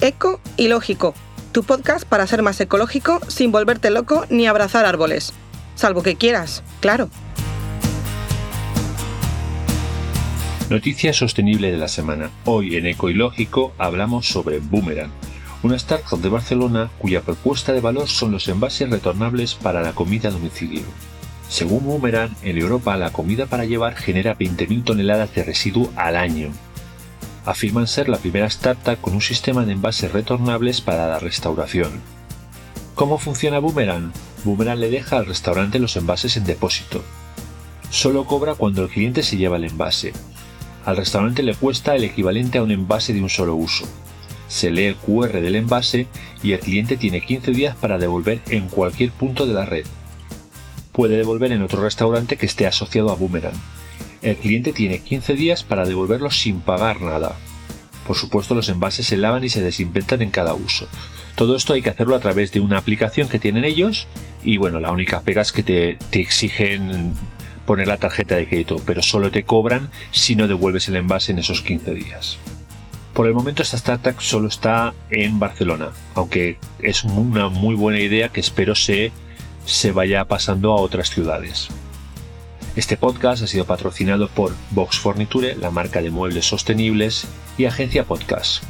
Eco y Lógico, tu podcast para ser más ecológico sin volverte loco ni abrazar árboles. Salvo que quieras, claro. Noticia sostenible de la semana. Hoy en Eco y Lógico hablamos sobre Boomerang, una startup de Barcelona cuya propuesta de valor son los envases retornables para la comida a domicilio. Según Boomerang, en Europa la comida para llevar genera 20.000 toneladas de residuo al año. Afirman ser la primera startup con un sistema de envases retornables para la restauración. ¿Cómo funciona Boomerang? Boomerang le deja al restaurante los envases en depósito. Solo cobra cuando el cliente se lleva el envase. Al restaurante le cuesta el equivalente a un envase de un solo uso. Se lee el QR del envase y el cliente tiene 15 días para devolver en cualquier punto de la red puede devolver en otro restaurante que esté asociado a Boomerang. El cliente tiene 15 días para devolverlo sin pagar nada. Por supuesto, los envases se lavan y se desinfectan en cada uso. Todo esto hay que hacerlo a través de una aplicación que tienen ellos y bueno, la única pega es que te, te exigen poner la tarjeta de crédito, pero solo te cobran si no devuelves el envase en esos 15 días. Por el momento esta startup solo está en Barcelona, aunque es una muy buena idea que espero se se vaya pasando a otras ciudades. Este podcast ha sido patrocinado por Box Forniture, la marca de muebles sostenibles, y Agencia Podcast.